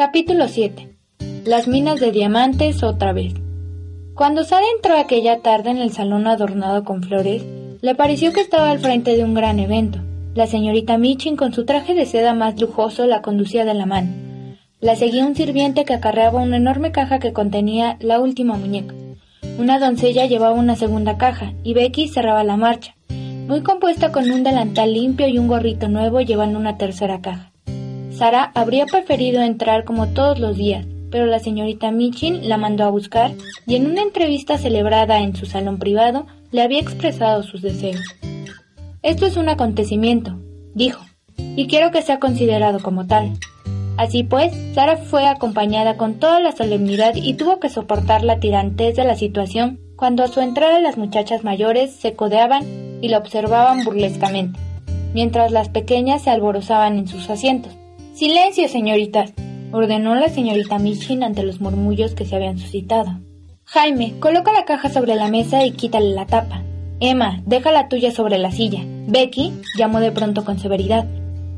Capítulo 7. Las minas de diamantes otra vez. Cuando Sara entró aquella tarde en el salón adornado con flores, le pareció que estaba al frente de un gran evento. La señorita Michin con su traje de seda más lujoso la conducía de la mano. La seguía un sirviente que acarreaba una enorme caja que contenía la última muñeca. Una doncella llevaba una segunda caja y Becky cerraba la marcha, muy compuesta con un delantal limpio y un gorrito nuevo llevando una tercera caja. Sara habría preferido entrar como todos los días, pero la señorita Michin la mandó a buscar y en una entrevista celebrada en su salón privado le había expresado sus deseos. Esto es un acontecimiento, dijo, y quiero que sea considerado como tal. Así pues, Sara fue acompañada con toda la solemnidad y tuvo que soportar la tirantez de la situación cuando a su entrada las muchachas mayores se codeaban y la observaban burlescamente, mientras las pequeñas se alborozaban en sus asientos. Silencio, señoritas, ordenó la señorita Michin ante los murmullos que se habían suscitado. Jaime, coloca la caja sobre la mesa y quítale la tapa. Emma, deja la tuya sobre la silla. Becky, llamó de pronto con severidad.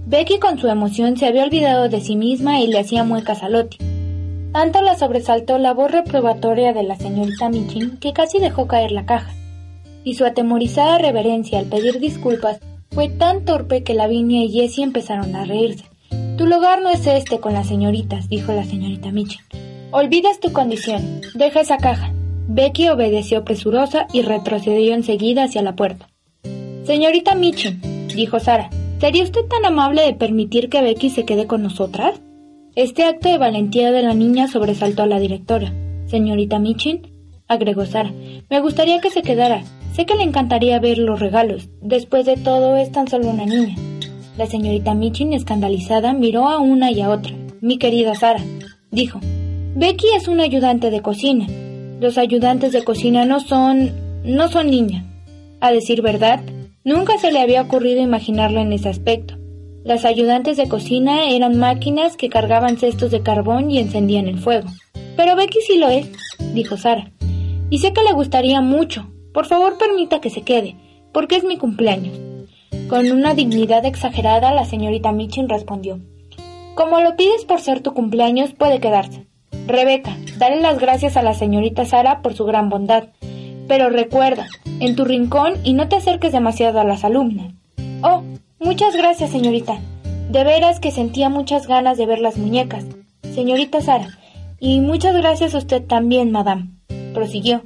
Becky con su emoción se había olvidado de sí misma y le hacía muecas a Lottie. Tanto la sobresaltó la voz reprobatoria de la señorita Michin que casi dejó caer la caja. Y su atemorizada reverencia al pedir disculpas fue tan torpe que Lavinia y Jessie empezaron a reírse. Tu lugar no es este con las señoritas, dijo la señorita Michin. Olvidas tu condición. Deja esa caja. Becky obedeció presurosa y retrocedió enseguida hacia la puerta. Señorita Michin, dijo Sara, ¿sería usted tan amable de permitir que Becky se quede con nosotras? Este acto de valentía de la niña sobresaltó a la directora. Señorita Michin, agregó Sara, me gustaría que se quedara. Sé que le encantaría ver los regalos. Después de todo, es tan solo una niña. La señorita Michin, escandalizada, miró a una y a otra. Mi querida Sara, dijo, Becky es una ayudante de cocina. Los ayudantes de cocina no son... no son niñas. A decir verdad, nunca se le había ocurrido imaginarlo en ese aspecto. Las ayudantes de cocina eran máquinas que cargaban cestos de carbón y encendían el fuego. Pero Becky sí lo es, dijo Sara. Y sé que le gustaría mucho. Por favor, permita que se quede, porque es mi cumpleaños. Con una dignidad exagerada, la señorita Michin respondió. Como lo pides por ser tu cumpleaños, puede quedarse. Rebeca, dale las gracias a la señorita Sara por su gran bondad. Pero recuerda, en tu rincón y no te acerques demasiado a las alumnas. Oh, muchas gracias, señorita. De veras que sentía muchas ganas de ver las muñecas. Señorita Sara, y muchas gracias a usted también, madame. Prosiguió,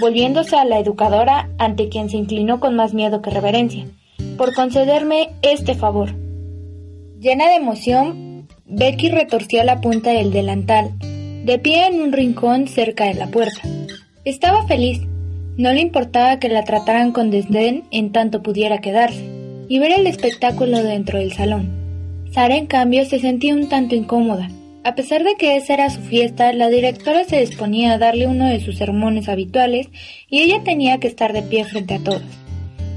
volviéndose a la educadora ante quien se inclinó con más miedo que reverencia, por concederme este favor. Llena de emoción, Becky retorció la punta del delantal, de pie en un rincón cerca de la puerta. Estaba feliz. No le importaba que la trataran con desdén en tanto pudiera quedarse y ver el espectáculo dentro del salón. Sara, en cambio, se sentía un tanto incómoda. A pesar de que esa era su fiesta, la directora se disponía a darle uno de sus sermones habituales y ella tenía que estar de pie frente a todos.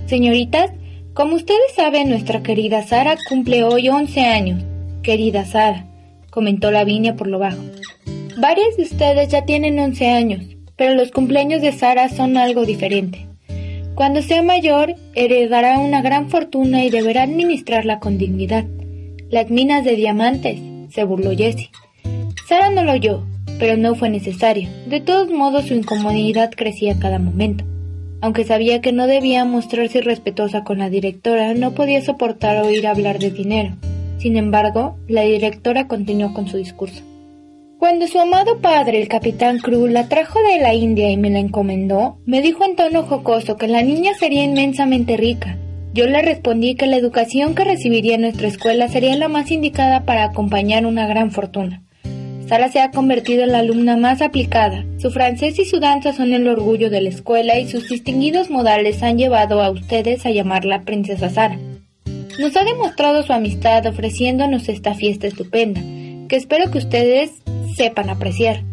Señoritas, como ustedes saben, nuestra querida Sara cumple hoy 11 años. Querida Sara, comentó Lavinia por lo bajo. Varias de ustedes ya tienen 11 años, pero los cumpleaños de Sara son algo diferente. Cuando sea mayor, heredará una gran fortuna y deberá administrarla con dignidad. Las minas de diamantes, se burló Jessie. Sara no lo oyó, pero no fue necesario. De todos modos, su incomodidad crecía cada momento. Aunque sabía que no debía mostrarse irrespetuosa con la directora, no podía soportar oír hablar de dinero. Sin embargo, la directora continuó con su discurso. Cuando su amado padre, el capitán Crew, la trajo de la India y me la encomendó, me dijo en tono jocoso que la niña sería inmensamente rica. Yo le respondí que la educación que recibiría en nuestra escuela sería la más indicada para acompañar una gran fortuna. Sara se ha convertido en la alumna más aplicada. Su francés y su danza son el orgullo de la escuela y sus distinguidos modales han llevado a ustedes a llamarla Princesa Sara. Nos ha demostrado su amistad ofreciéndonos esta fiesta estupenda. que espero que ustedes sepan apreciar.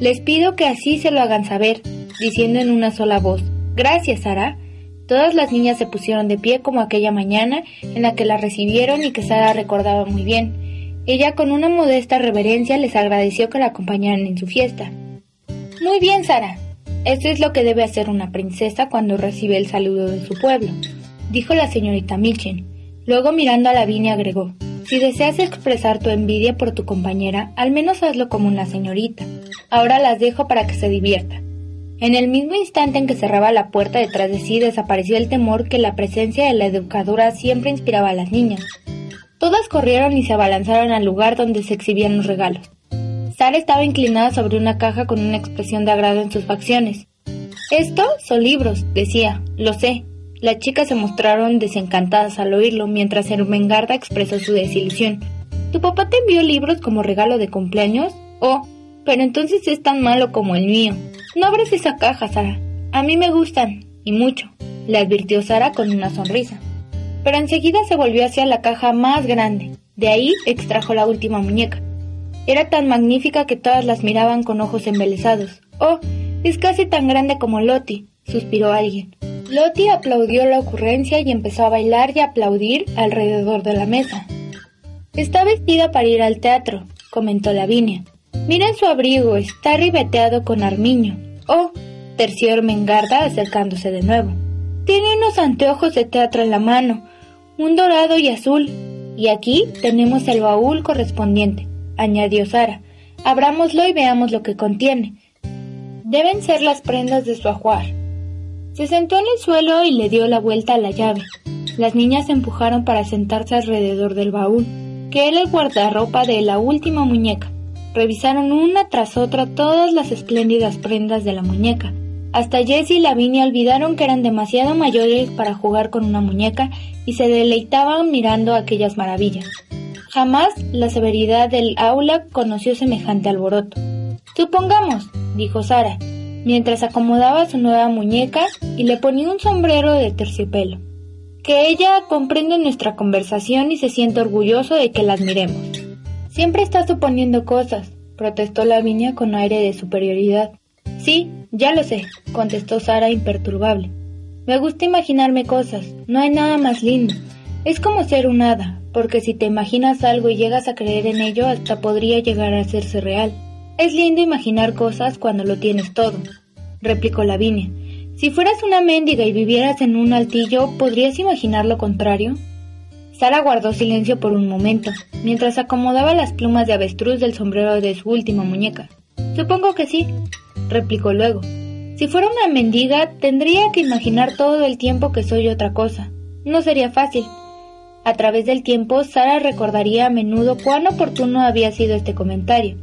Les pido que así se lo hagan saber, diciendo en una sola voz, Gracias, Sara. Todas las niñas se pusieron de pie como aquella mañana en la que la recibieron y que Sara recordaba muy bien. Ella con una modesta reverencia les agradeció que la acompañaran en su fiesta. Muy bien, Sara. Eso es lo que debe hacer una princesa cuando recibe el saludo de su pueblo, dijo la señorita Mitchen. Luego mirando a Lavinia agregó, si deseas expresar tu envidia por tu compañera, al menos hazlo como una señorita. Ahora las dejo para que se divierta. En el mismo instante en que cerraba la puerta detrás de sí desapareció el temor que la presencia de la educadora siempre inspiraba a las niñas. Todas corrieron y se abalanzaron al lugar donde se exhibían los regalos. Sara estaba inclinada sobre una caja con una expresión de agrado en sus facciones. Estos son libros, decía, lo sé. Las chicas se mostraron desencantadas al oírlo, mientras Ermengarda expresó su desilusión. ¿Tu papá te envió libros como regalo de cumpleaños? Oh, pero entonces es tan malo como el mío. No abres esa caja, Sara. A mí me gustan, y mucho, le advirtió Sara con una sonrisa. Pero enseguida se volvió hacia la caja más grande. De ahí extrajo la última muñeca. Era tan magnífica que todas las miraban con ojos embelesados. Oh, es casi tan grande como Loti, suspiró alguien. Loti aplaudió la ocurrencia y empezó a bailar y a aplaudir alrededor de la mesa. Está vestida para ir al teatro, comentó Lavinia. Miren su abrigo, está ribeteado con armiño. Oh, terció Mengarda acercándose de nuevo. Tiene unos anteojos de teatro en la mano, un dorado y azul. Y aquí tenemos el baúl correspondiente, añadió Sara. Abrámoslo y veamos lo que contiene. Deben ser las prendas de su ajuar. Se sentó en el suelo y le dio la vuelta a la llave. Las niñas se empujaron para sentarse alrededor del baúl, que era el guardarropa de la última muñeca. Revisaron una tras otra todas las espléndidas prendas de la muñeca. Hasta Jessie y Lavinia olvidaron que eran demasiado mayores para jugar con una muñeca y se deleitaban mirando aquellas maravillas. Jamás la severidad del aula conoció semejante alboroto. Supongamos, dijo Sara, mientras acomodaba su nueva muñeca y le ponía un sombrero de terciopelo, que ella comprende nuestra conversación y se siente orgulloso de que la admiremos. Siempre está suponiendo cosas, protestó Lavinia con aire de superioridad. Sí, ya lo sé, contestó Sara imperturbable. Me gusta imaginarme cosas, no hay nada más lindo. Es como ser un hada, porque si te imaginas algo y llegas a creer en ello, hasta podría llegar a hacerse real. Es lindo imaginar cosas cuando lo tienes todo, replicó Lavinia. Si fueras una mendiga y vivieras en un altillo, ¿podrías imaginar lo contrario? Sara guardó silencio por un momento, mientras acomodaba las plumas de avestruz del sombrero de su última muñeca. Supongo que sí, replicó luego. Si fuera una mendiga, tendría que imaginar todo el tiempo que soy otra cosa. No sería fácil. A través del tiempo, Sara recordaría a menudo cuán oportuno había sido este comentario.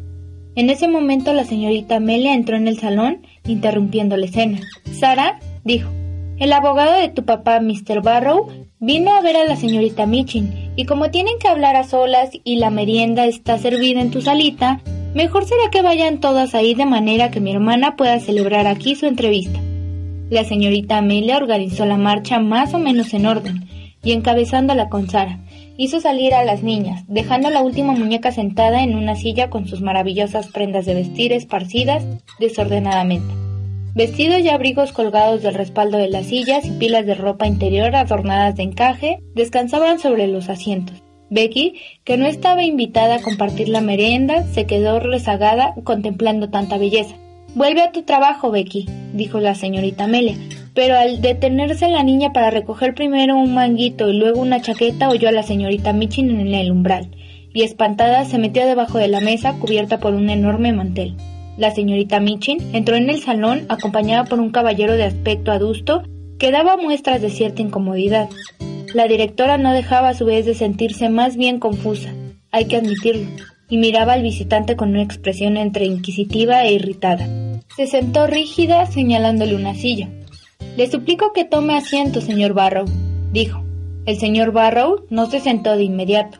En ese momento la señorita Amelia entró en el salón, interrumpiendo la escena. Sara, dijo, el abogado de tu papá, Mr. Barrow, Vino a ver a la señorita Michin, y como tienen que hablar a solas y la merienda está servida en tu salita, mejor será que vayan todas ahí de manera que mi hermana pueda celebrar aquí su entrevista. La señorita Amelia organizó la marcha más o menos en orden, y encabezándola con Sara, hizo salir a las niñas, dejando la última muñeca sentada en una silla con sus maravillosas prendas de vestir esparcidas desordenadamente. Vestidos y abrigos colgados del respaldo de las sillas y pilas de ropa interior adornadas de encaje descansaban sobre los asientos. Becky, que no estaba invitada a compartir la merienda, se quedó rezagada contemplando tanta belleza. Vuelve a tu trabajo, Becky, dijo la señorita Amelia, pero al detenerse la niña para recoger primero un manguito y luego una chaqueta, oyó a la señorita Michin en el umbral, y espantada se metió debajo de la mesa cubierta por un enorme mantel. La señorita Michin entró en el salón acompañada por un caballero de aspecto adusto que daba muestras de cierta incomodidad. La directora no dejaba a su vez de sentirse más bien confusa, hay que admitirlo, y miraba al visitante con una expresión entre inquisitiva e irritada. Se sentó rígida señalándole una silla. Le suplico que tome asiento, señor Barrow, dijo. El señor Barrow no se sentó de inmediato.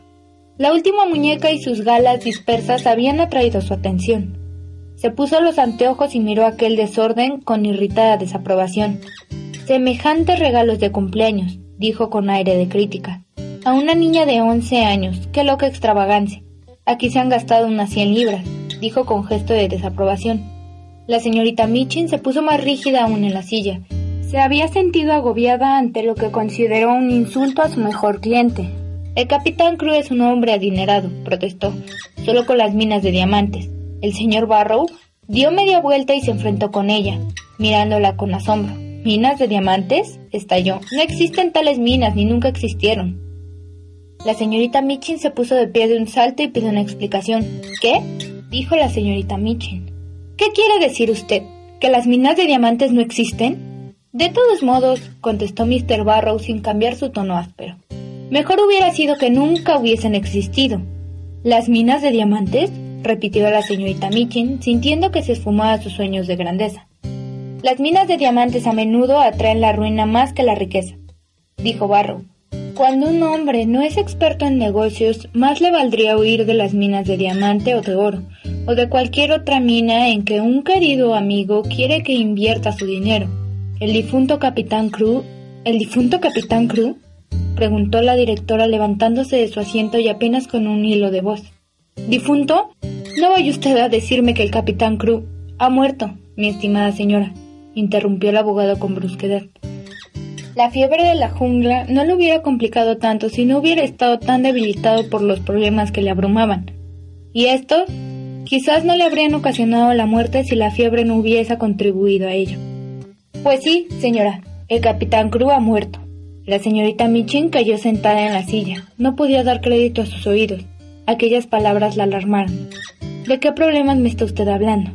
La última muñeca y sus galas dispersas habían atraído su atención. Se puso los anteojos y miró aquel desorden con irritada desaprobación. Semejantes regalos de cumpleaños, dijo con aire de crítica. A una niña de once años, qué loca extravagancia. Aquí se han gastado unas 100 libras, dijo con gesto de desaprobación. La señorita Michin se puso más rígida aún en la silla. Se había sentido agobiada ante lo que consideró un insulto a su mejor cliente. El capitán Crew es un hombre adinerado, protestó, solo con las minas de diamantes. El señor Barrow dio media vuelta y se enfrentó con ella, mirándola con asombro. ¿Minas de diamantes? estalló. No existen tales minas, ni nunca existieron. La señorita Michin se puso de pie de un salto y pidió una explicación. ¿Qué? dijo la señorita Michin. ¿Qué quiere decir usted? ¿Que las minas de diamantes no existen? De todos modos, contestó Mr. Barrow sin cambiar su tono áspero. Mejor hubiera sido que nunca hubiesen existido. ¿Las minas de diamantes? Repitió la señorita Michin, sintiendo que se esfumaba sus sueños de grandeza. Las minas de diamantes a menudo atraen la ruina más que la riqueza, dijo Barrow. Cuando un hombre no es experto en negocios, más le valdría huir de las minas de diamante o de oro, o de cualquier otra mina en que un querido amigo quiere que invierta su dinero. El difunto capitán Crew, ¿el difunto capitán Crew? preguntó la directora levantándose de su asiento y apenas con un hilo de voz. ¿Difunto? No vaya usted a decirme que el capitán Crew ha muerto, mi estimada señora, interrumpió el abogado con brusquedad. La fiebre de la jungla no lo hubiera complicado tanto si no hubiera estado tan debilitado por los problemas que le abrumaban. Y esto quizás no le habrían ocasionado la muerte si la fiebre no hubiese contribuido a ello. Pues sí, señora, el capitán Crew ha muerto. La señorita Michin cayó sentada en la silla. No podía dar crédito a sus oídos. Aquellas palabras la alarmaron. ¿De qué problemas me está usted hablando?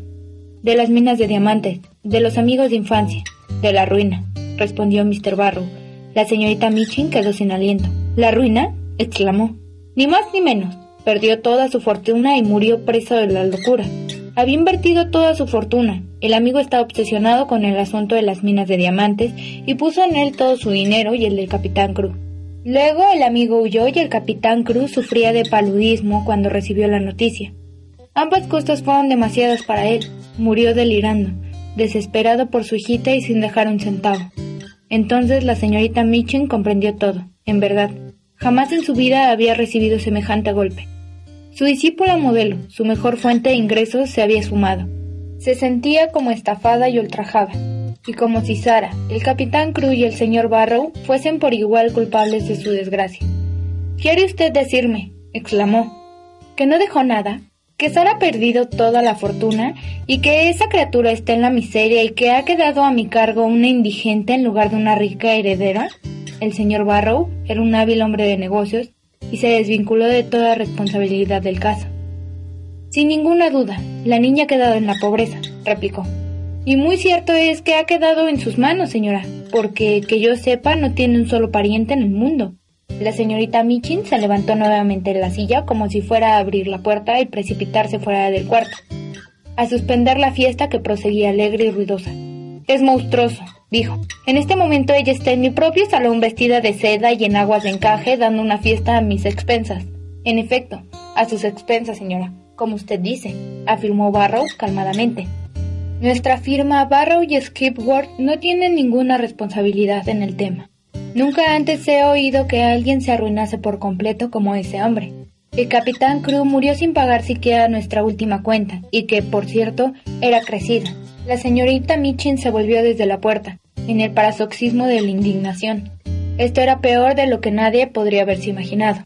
De las minas de diamantes, de los amigos de infancia, de la ruina, respondió Mr. Barrow. La señorita Michin quedó sin aliento. ¿La ruina? exclamó. Ni más ni menos. Perdió toda su fortuna y murió preso de la locura. Había invertido toda su fortuna. El amigo estaba obsesionado con el asunto de las minas de diamantes y puso en él todo su dinero y el del capitán Cruz. Luego el amigo huyó y el capitán Cruz sufría de paludismo cuando recibió la noticia. Ambas cosas fueron demasiadas para él. Murió delirando, desesperado por su hijita y sin dejar un centavo. Entonces la señorita Michin comprendió todo, en verdad. Jamás en su vida había recibido semejante golpe. Su discípula modelo, su mejor fuente de ingresos, se había esfumado. Se sentía como estafada y ultrajada, y como si Sara, el capitán Cruz y el señor Barrow fuesen por igual culpables de su desgracia. ¿Quiere usted decirme, exclamó, que no dejó nada? que Sara ha perdido toda la fortuna y que esa criatura está en la miseria y que ha quedado a mi cargo una indigente en lugar de una rica heredera? El señor Barrow era un hábil hombre de negocios y se desvinculó de toda responsabilidad del caso. Sin ninguna duda, la niña ha quedado en la pobreza, replicó. Y muy cierto es que ha quedado en sus manos, señora, porque que yo sepa no tiene un solo pariente en el mundo. La señorita Michin se levantó nuevamente de la silla como si fuera a abrir la puerta y precipitarse fuera del cuarto, a suspender la fiesta que proseguía alegre y ruidosa. Es monstruoso, dijo. En este momento ella está en mi propio salón vestida de seda y en aguas de encaje dando una fiesta a mis expensas. En efecto, a sus expensas, señora, como usted dice, afirmó Barrow calmadamente. Nuestra firma Barrow y Skipworth no tiene ninguna responsabilidad en el tema. Nunca antes he oído que alguien se arruinase por completo como ese hombre. El capitán Crew murió sin pagar siquiera nuestra última cuenta, y que, por cierto, era crecida. La señorita Michin se volvió desde la puerta, en el parasoxismo de la indignación. Esto era peor de lo que nadie podría haberse imaginado.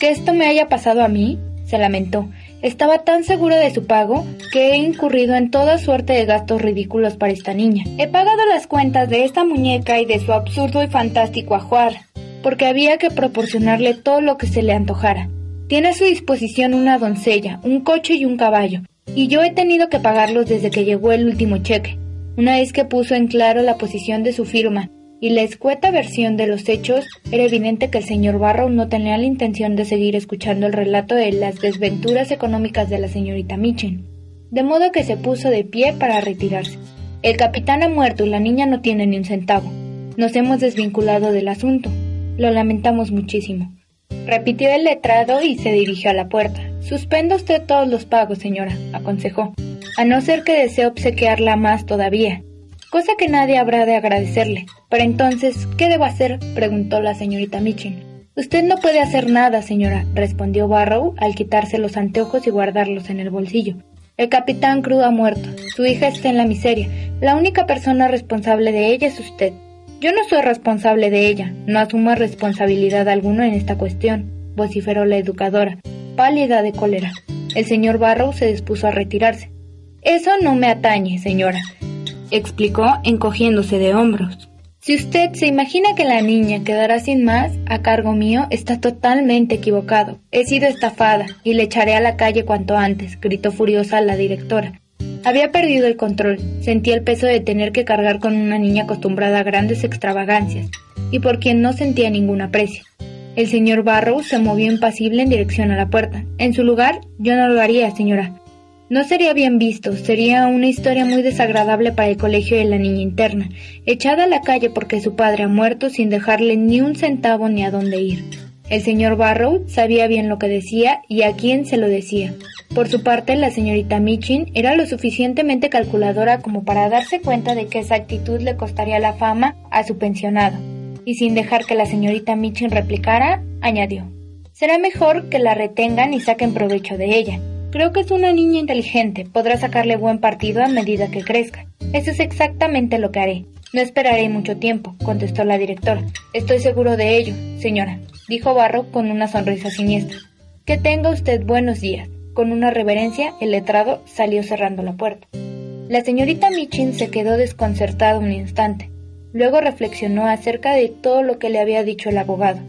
¿Que esto me haya pasado a mí? se lamentó, estaba tan seguro de su pago que he incurrido en toda suerte de gastos ridículos para esta niña. He pagado las cuentas de esta muñeca y de su absurdo y fantástico ajuar, porque había que proporcionarle todo lo que se le antojara. Tiene a su disposición una doncella, un coche y un caballo, y yo he tenido que pagarlos desde que llegó el último cheque. Una vez que puso en claro la posición de su firma y la escueta versión de los hechos, era evidente que el señor Barrow no tenía la intención de seguir escuchando el relato de las desventuras económicas de la señorita Mitchell, de modo que se puso de pie para retirarse. El capitán ha muerto y la niña no tiene ni un centavo. Nos hemos desvinculado del asunto. Lo lamentamos muchísimo. Repitió el letrado y se dirigió a la puerta. Suspenda usted todos los pagos, señora, aconsejó, a no ser que desee obsequiarla más todavía cosa que nadie habrá de agradecerle. Pero entonces, ¿qué debo hacer? preguntó la señorita Michin. Usted no puede hacer nada, señora, respondió Barrow al quitarse los anteojos y guardarlos en el bolsillo. El capitán Crew ha muerto. Su hija está en la miseria. La única persona responsable de ella es usted. Yo no soy responsable de ella. No asumo responsabilidad alguna en esta cuestión, vociferó la educadora, pálida de cólera. El señor Barrow se dispuso a retirarse. Eso no me atañe, señora, explicó encogiéndose de hombros. Si usted se imagina que la niña quedará sin más a cargo mío, está totalmente equivocado. He sido estafada y le echaré a la calle cuanto antes, gritó furiosa la directora. Había perdido el control, sentía el peso de tener que cargar con una niña acostumbrada a grandes extravagancias y por quien no sentía ningún aprecio. El señor Barrow se movió impasible en dirección a la puerta. En su lugar, yo no lo haría, señora. No sería bien visto, sería una historia muy desagradable para el colegio de la niña interna, echada a la calle porque su padre ha muerto sin dejarle ni un centavo ni a dónde ir. El señor Barrow sabía bien lo que decía y a quién se lo decía. Por su parte, la señorita Michin era lo suficientemente calculadora como para darse cuenta de que esa actitud le costaría la fama a su pensionado. Y sin dejar que la señorita Michin replicara, añadió, Será mejor que la retengan y saquen provecho de ella. Creo que es una niña inteligente, podrá sacarle buen partido a medida que crezca. Eso es exactamente lo que haré. No esperaré mucho tiempo, contestó la directora. Estoy seguro de ello, señora, dijo Barro con una sonrisa siniestra. Que tenga usted buenos días. Con una reverencia, el letrado salió cerrando la puerta. La señorita Michin se quedó desconcertada un instante. Luego reflexionó acerca de todo lo que le había dicho el abogado.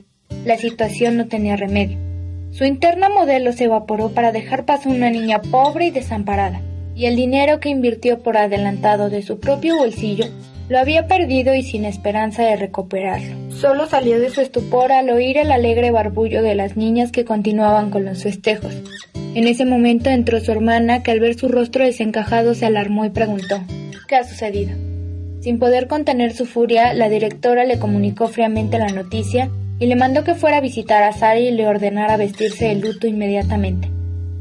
La situación no tenía remedio. Su interna modelo se evaporó para dejar paso a una niña pobre y desamparada, y el dinero que invirtió por adelantado de su propio bolsillo lo había perdido y sin esperanza de recuperarlo. Solo salió de su estupor al oír el alegre barbullo de las niñas que continuaban con los festejos. En ese momento entró su hermana, que al ver su rostro desencajado se alarmó y preguntó ¿Qué ha sucedido? Sin poder contener su furia, la directora le comunicó fríamente la noticia y le mandó que fuera a visitar a Sara y le ordenara vestirse de luto inmediatamente.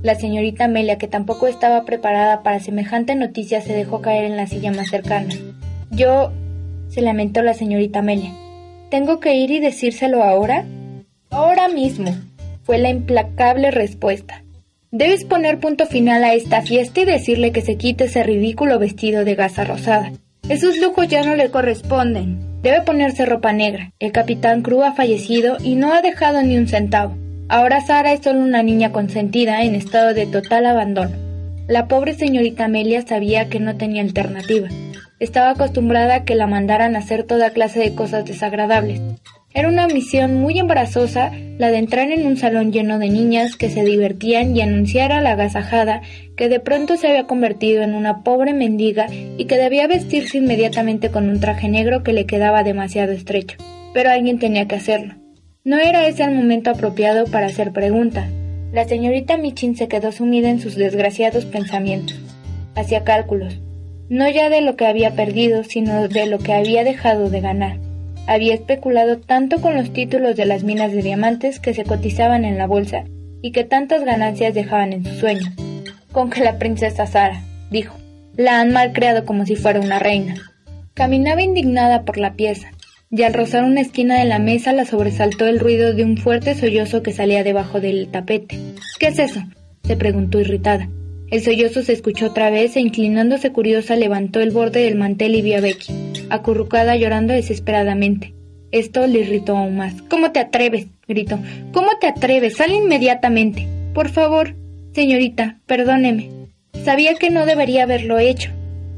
La señorita Amelia, que tampoco estaba preparada para semejante noticia, se dejó caer en la silla más cercana. Yo... se lamentó la señorita Amelia. ¿Tengo que ir y decírselo ahora? Ahora mismo, fue la implacable respuesta. Debes poner punto final a esta fiesta y decirle que se quite ese ridículo vestido de gasa rosada. Esos lujos ya no le corresponden. Debe ponerse ropa negra. El capitán Crew ha fallecido y no ha dejado ni un centavo. Ahora Sara es solo una niña consentida en estado de total abandono. La pobre señorita Amelia sabía que no tenía alternativa. Estaba acostumbrada a que la mandaran a hacer toda clase de cosas desagradables. Era una misión muy embarazosa la de entrar en un salón lleno de niñas que se divertían y anunciar a la agasajada que de pronto se había convertido en una pobre mendiga y que debía vestirse inmediatamente con un traje negro que le quedaba demasiado estrecho. Pero alguien tenía que hacerlo. No era ese el momento apropiado para hacer preguntas. La señorita Michin se quedó sumida en sus desgraciados pensamientos. Hacía cálculos, no ya de lo que había perdido, sino de lo que había dejado de ganar. Había especulado tanto con los títulos de las minas de diamantes que se cotizaban en la bolsa y que tantas ganancias dejaban en sus sueños. Con que la princesa Sara, dijo, la han malcriado como si fuera una reina. Caminaba indignada por la pieza, y al rozar una esquina de la mesa la sobresaltó el ruido de un fuerte sollozo que salía debajo del tapete. ¿Qué es eso? se preguntó irritada. El sollozo se escuchó otra vez e inclinándose curiosa levantó el borde del mantel y vio a Becky acurrucada llorando desesperadamente. Esto le irritó aún más. ¿Cómo te atreves? gritó. ¿Cómo te atreves? Sal inmediatamente. Por favor, señorita, perdóneme. Sabía que no debería haberlo hecho.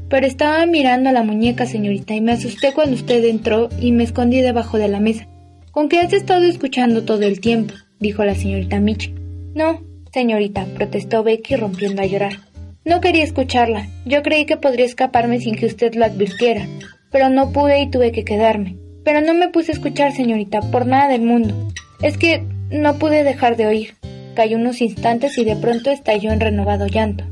Pero estaba mirando a la muñeca, señorita, y me asusté cuando usted entró y me escondí debajo de la mesa. ¿Con qué has estado escuchando todo el tiempo? dijo la señorita Mitch. No, señorita, protestó Becky rompiendo a llorar. No quería escucharla. Yo creí que podría escaparme sin que usted lo advirtiera pero no pude y tuve que quedarme. Pero no me puse a escuchar, señorita, por nada del mundo. Es que no pude dejar de oír. Cayó unos instantes y de pronto estalló en renovado llanto.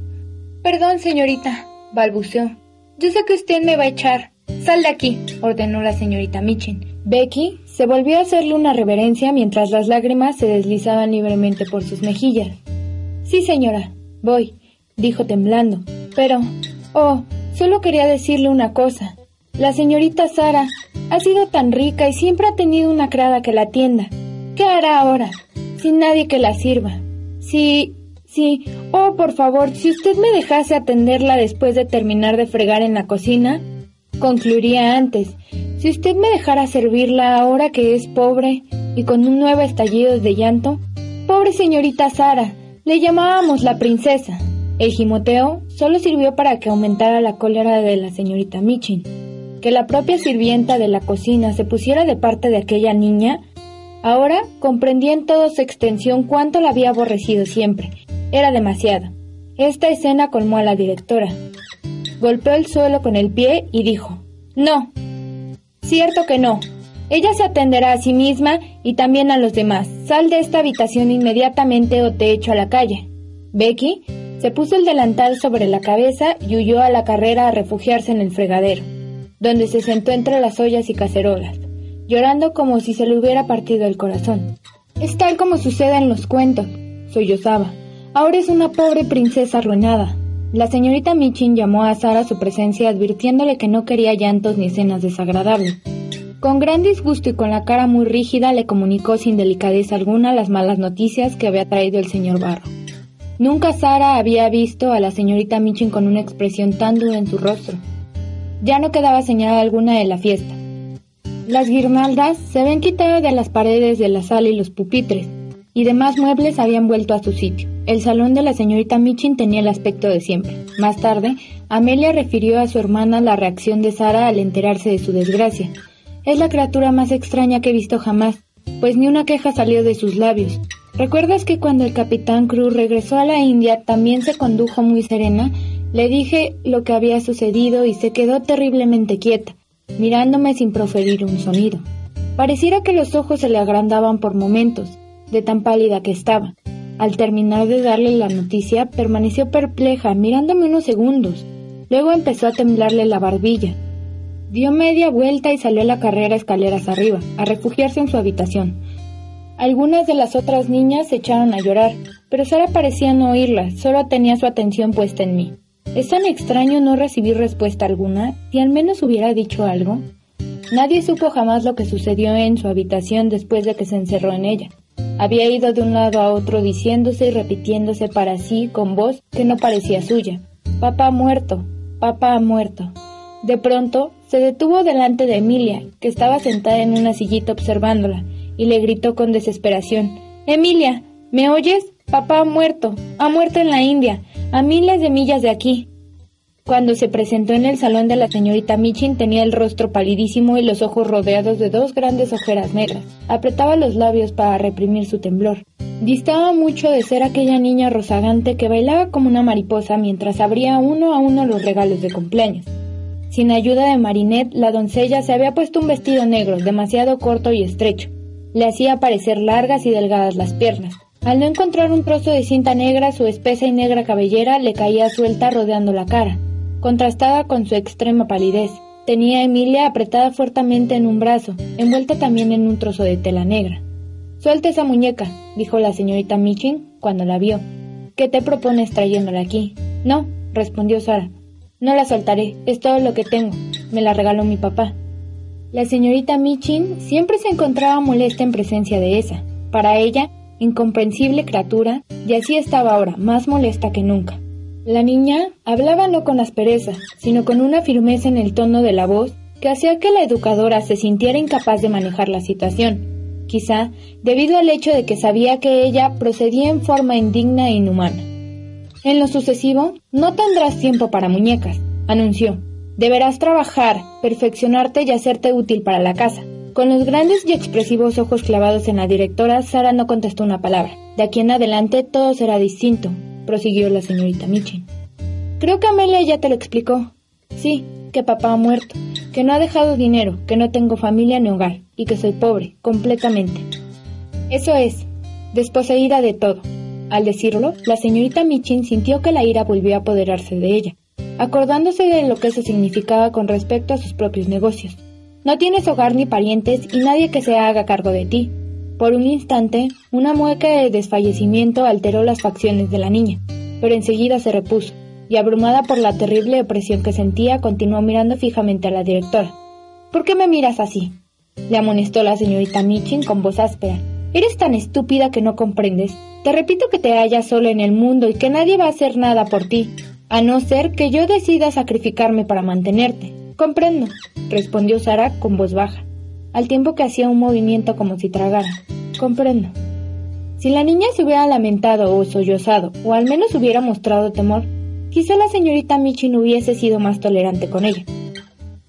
Perdón, señorita, balbuceó. Yo sé que usted me va a echar. Sal de aquí, ordenó la señorita Michin. Becky se volvió a hacerle una reverencia mientras las lágrimas se deslizaban libremente por sus mejillas. Sí, señora, voy, dijo temblando. Pero, oh, solo quería decirle una cosa. La señorita Sara ha sido tan rica y siempre ha tenido una criada que la atienda. ¿Qué hará ahora? Sin nadie que la sirva. Sí, sí. Oh, por favor, si usted me dejase atenderla después de terminar de fregar en la cocina, concluiría antes. Si usted me dejara servirla ahora que es pobre y con un nuevo estallido de llanto, pobre señorita Sara, le llamábamos la princesa. El gimoteo solo sirvió para que aumentara la cólera de la señorita Michin. Que la propia sirvienta de la cocina se pusiera de parte de aquella niña, ahora comprendía en toda su extensión cuánto la había aborrecido siempre. Era demasiado. Esta escena colmó a la directora. Golpeó el suelo con el pie y dijo, No, cierto que no. Ella se atenderá a sí misma y también a los demás. Sal de esta habitación inmediatamente o te echo a la calle. Becky se puso el delantal sobre la cabeza y huyó a la carrera a refugiarse en el fregadero, donde se sentó entre las ollas y cacerolas, llorando como si se le hubiera partido el corazón. Es tal como sucede en los cuentos, sollozaba. Ahora es una pobre princesa arruinada. La señorita Michin llamó a Sara a su presencia advirtiéndole que no quería llantos ni escenas desagradables. Con gran disgusto y con la cara muy rígida le comunicó sin delicadeza alguna las malas noticias que había traído el señor Barro. Nunca Sara había visto a la señorita Michin con una expresión tan dura en su rostro. Ya no quedaba señal alguna de la fiesta. Las guirnaldas se habían quitado de las paredes de la sala y los pupitres, y demás muebles habían vuelto a su sitio. El salón de la señorita Michin tenía el aspecto de siempre. Más tarde, Amelia refirió a su hermana la reacción de Sara al enterarse de su desgracia. Es la criatura más extraña que he visto jamás, pues ni una queja salió de sus labios. ¿Recuerdas que cuando el capitán Cruz regresó a la India también se condujo muy serena? Le dije lo que había sucedido y se quedó terriblemente quieta, mirándome sin proferir un sonido. Pareciera que los ojos se le agrandaban por momentos, de tan pálida que estaba. Al terminar de darle la noticia, permaneció perpleja, mirándome unos segundos. Luego empezó a temblarle la barbilla. Dio media vuelta y salió a la carrera escaleras arriba, a refugiarse en su habitación. Algunas de las otras niñas se echaron a llorar, pero Sara parecía no oírla, solo tenía su atención puesta en mí. ¿Es tan extraño no recibir respuesta alguna? Si al menos hubiera dicho algo. Nadie supo jamás lo que sucedió en su habitación después de que se encerró en ella. Había ido de un lado a otro diciéndose y repitiéndose para sí con voz que no parecía suya. Papá muerto, papá muerto. De pronto se detuvo delante de Emilia, que estaba sentada en una sillita observándola, y le gritó con desesperación Emilia, ¿me oyes? Papá ha muerto, ha muerto en la India, a miles de millas de aquí. Cuando se presentó en el salón de la señorita Michin tenía el rostro palidísimo y los ojos rodeados de dos grandes ojeras negras. Apretaba los labios para reprimir su temblor. Distaba mucho de ser aquella niña rozagante que bailaba como una mariposa mientras abría uno a uno los regalos de cumpleaños. Sin ayuda de Marinette, la doncella se había puesto un vestido negro, demasiado corto y estrecho le hacía parecer largas y delgadas las piernas. Al no encontrar un trozo de cinta negra, su espesa y negra cabellera le caía suelta rodeando la cara, contrastada con su extrema palidez. Tenía a Emilia apretada fuertemente en un brazo, envuelta también en un trozo de tela negra. Suelta esa muñeca, dijo la señorita Michin cuando la vio. ¿Qué te propones trayéndola aquí? No, respondió Sara. No la soltaré, es todo lo que tengo. Me la regaló mi papá. La señorita Michin siempre se encontraba molesta en presencia de esa, para ella, incomprensible criatura, y así estaba ahora, más molesta que nunca. La niña hablaba no con aspereza, sino con una firmeza en el tono de la voz que hacía que la educadora se sintiera incapaz de manejar la situación, quizá debido al hecho de que sabía que ella procedía en forma indigna e inhumana. En lo sucesivo, no tendrás tiempo para muñecas, anunció, Deberás trabajar, perfeccionarte y hacerte útil para la casa. Con los grandes y expresivos ojos clavados en la directora, Sara no contestó una palabra. De aquí en adelante todo será distinto, prosiguió la señorita Michin. Creo que Amelia ya te lo explicó. Sí, que papá ha muerto, que no ha dejado dinero, que no tengo familia ni hogar, y que soy pobre, completamente. Eso es, desposeída de todo. Al decirlo, la señorita Michin sintió que la ira volvió a apoderarse de ella acordándose de lo que eso significaba con respecto a sus propios negocios. No tienes hogar ni parientes y nadie que se haga cargo de ti. Por un instante, una mueca de desfallecimiento alteró las facciones de la niña, pero enseguida se repuso, y abrumada por la terrible opresión que sentía, continuó mirando fijamente a la directora. ¿Por qué me miras así? le amonestó la señorita Michin con voz áspera. Eres tan estúpida que no comprendes. Te repito que te hallas sola en el mundo y que nadie va a hacer nada por ti, a no ser que yo decida sacrificarme para mantenerte. Comprendo, respondió Sara con voz baja, al tiempo que hacía un movimiento como si tragara. Comprendo. Si la niña se hubiera lamentado o sollozado, o al menos hubiera mostrado temor, quizá la señorita Michin hubiese sido más tolerante con ella.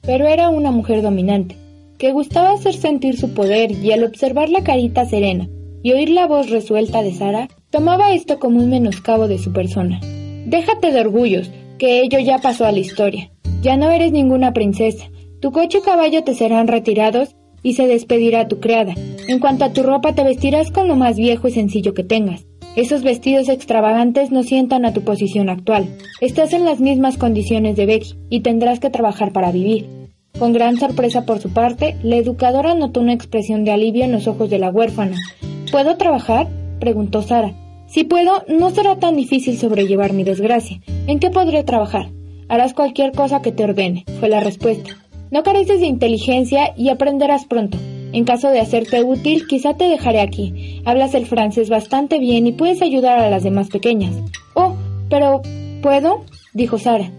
Pero era una mujer dominante, que gustaba hacer sentir su poder y al observar la carita serena y oír la voz resuelta de Sara, tomaba esto como un menoscabo de su persona. Déjate de orgullos, que ello ya pasó a la historia. Ya no eres ninguna princesa. Tu coche y caballo te serán retirados y se despedirá tu criada. En cuanto a tu ropa, te vestirás con lo más viejo y sencillo que tengas. Esos vestidos extravagantes no sientan a tu posición actual. Estás en las mismas condiciones de Becky y tendrás que trabajar para vivir. Con gran sorpresa por su parte, la educadora notó una expresión de alivio en los ojos de la huérfana. ¿Puedo trabajar? preguntó Sara. Si puedo, no será tan difícil sobrellevar mi desgracia. ¿En qué podré trabajar? Harás cualquier cosa que te ordene, fue la respuesta. No careces de inteligencia y aprenderás pronto. En caso de hacerte útil, quizá te dejaré aquí. Hablas el francés bastante bien y puedes ayudar a las demás pequeñas. Oh, pero ¿puedo? dijo Sara.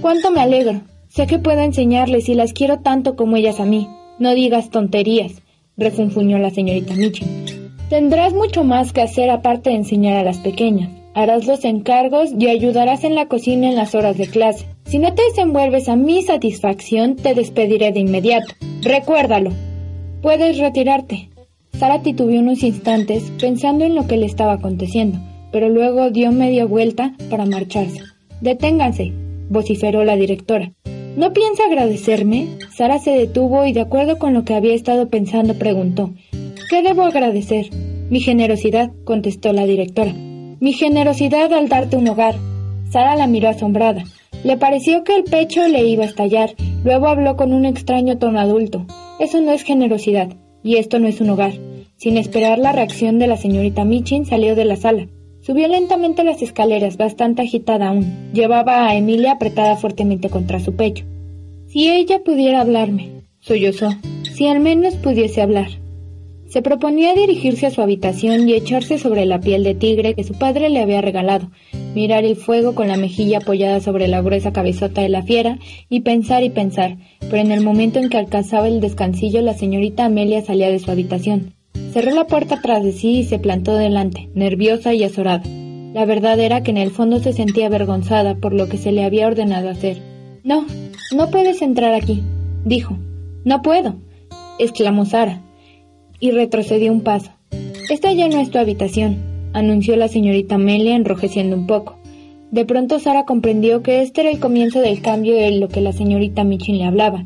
Cuánto me alegro. Sé que puedo enseñarles y las quiero tanto como ellas a mí. No digas tonterías, refunfuñó la señorita Mitchell. Tendrás mucho más que hacer aparte de enseñar a las pequeñas. Harás los encargos y ayudarás en la cocina en las horas de clase. Si no te desenvuelves a mi satisfacción, te despediré de inmediato. Recuérdalo. Puedes retirarte. Sara titubeó unos instantes pensando en lo que le estaba aconteciendo, pero luego dio media vuelta para marcharse. Deténganse, vociferó la directora. ¿No piensa agradecerme? Sara se detuvo y de acuerdo con lo que había estado pensando preguntó. ¿Qué debo agradecer? Mi generosidad, contestó la directora. Mi generosidad al darte un hogar. Sara la miró asombrada. Le pareció que el pecho le iba a estallar. Luego habló con un extraño tono adulto. Eso no es generosidad, y esto no es un hogar. Sin esperar la reacción de la señorita Michin, salió de la sala. Subió lentamente las escaleras, bastante agitada aún. Llevaba a Emilia apretada fuertemente contra su pecho. Si ella pudiera hablarme, sollozó. Si al menos pudiese hablar. Se proponía dirigirse a su habitación y echarse sobre la piel de tigre que su padre le había regalado, mirar el fuego con la mejilla apoyada sobre la gruesa cabezota de la fiera y pensar y pensar, pero en el momento en que alcanzaba el descansillo la señorita Amelia salía de su habitación. Cerró la puerta tras de sí y se plantó delante, nerviosa y azorada. La verdad era que en el fondo se sentía avergonzada por lo que se le había ordenado hacer. No, no puedes entrar aquí, dijo. No puedo, exclamó Sara, y retrocedió un paso. Esta ya no es tu habitación, anunció la señorita Amelia enrojeciendo un poco. De pronto Sara comprendió que este era el comienzo del cambio en lo que la señorita Michin le hablaba,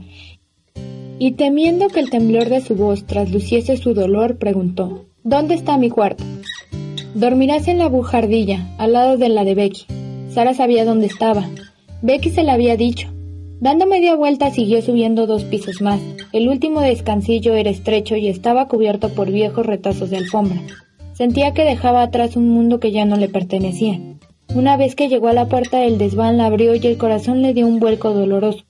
y temiendo que el temblor de su voz trasluciese su dolor, preguntó ¿Dónde está mi cuarto? Dormirás en la bujardilla, al lado de la de Becky. Sara sabía dónde estaba. Becky se la había dicho. Dando media vuelta siguió subiendo dos pisos más. El último descansillo era estrecho y estaba cubierto por viejos retazos de alfombra. Sentía que dejaba atrás un mundo que ya no le pertenecía. Una vez que llegó a la puerta del desván la abrió y el corazón le dio un vuelco doloroso.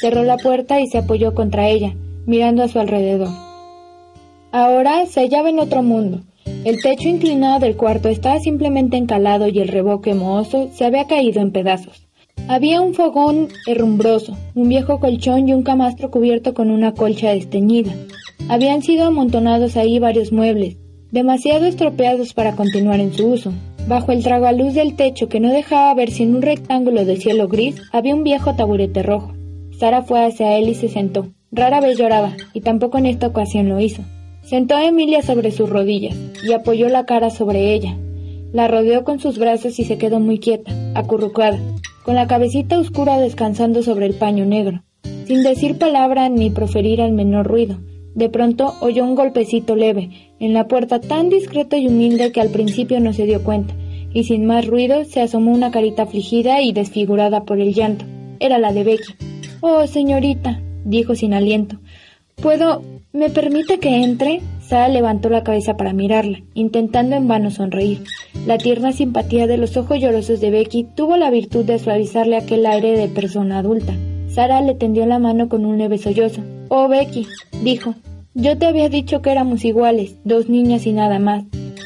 Cerró la puerta y se apoyó contra ella, mirando a su alrededor. Ahora se hallaba en otro mundo. El techo inclinado del cuarto estaba simplemente encalado y el revoque mohoso se había caído en pedazos. Había un fogón herrumbroso, un viejo colchón y un camastro cubierto con una colcha desteñida. Habían sido amontonados ahí varios muebles, demasiado estropeados para continuar en su uso. Bajo el tragaluz del techo que no dejaba ver sin un rectángulo de cielo gris había un viejo taburete rojo. Sara fue hacia él y se sentó. Rara vez lloraba, y tampoco en esta ocasión lo hizo. Sentó a Emilia sobre sus rodillas y apoyó la cara sobre ella. La rodeó con sus brazos y se quedó muy quieta, acurrucada, con la cabecita oscura descansando sobre el paño negro, sin decir palabra ni proferir el menor ruido. De pronto oyó un golpecito leve en la puerta tan discreto y humilde que al principio no se dio cuenta, y sin más ruido se asomó una carita afligida y desfigurada por el llanto. Era la de Becky. Oh, señorita, dijo sin aliento. ¿Puedo... ¿Me permite que entre? Sara levantó la cabeza para mirarla, intentando en vano sonreír. La tierna simpatía de los ojos llorosos de Becky tuvo la virtud de suavizarle aquel aire de persona adulta. Sara le tendió la mano con un leve sollozo. Oh, Becky, dijo, Yo te había dicho que éramos iguales, dos niñas y nada más.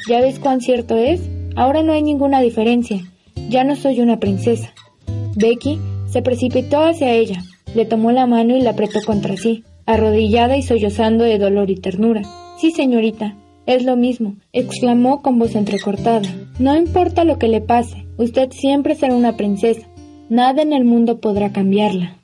¿Ya ves cuán cierto es? Ahora no hay ninguna diferencia. Ya no soy una princesa. Becky se precipitó hacia ella, le tomó la mano y la apretó contra sí, arrodillada y sollozando de dolor y ternura. Sí, señorita, es lo mismo, exclamó con voz entrecortada. No importa lo que le pase, usted siempre será una princesa. Nada en el mundo podrá cambiarla.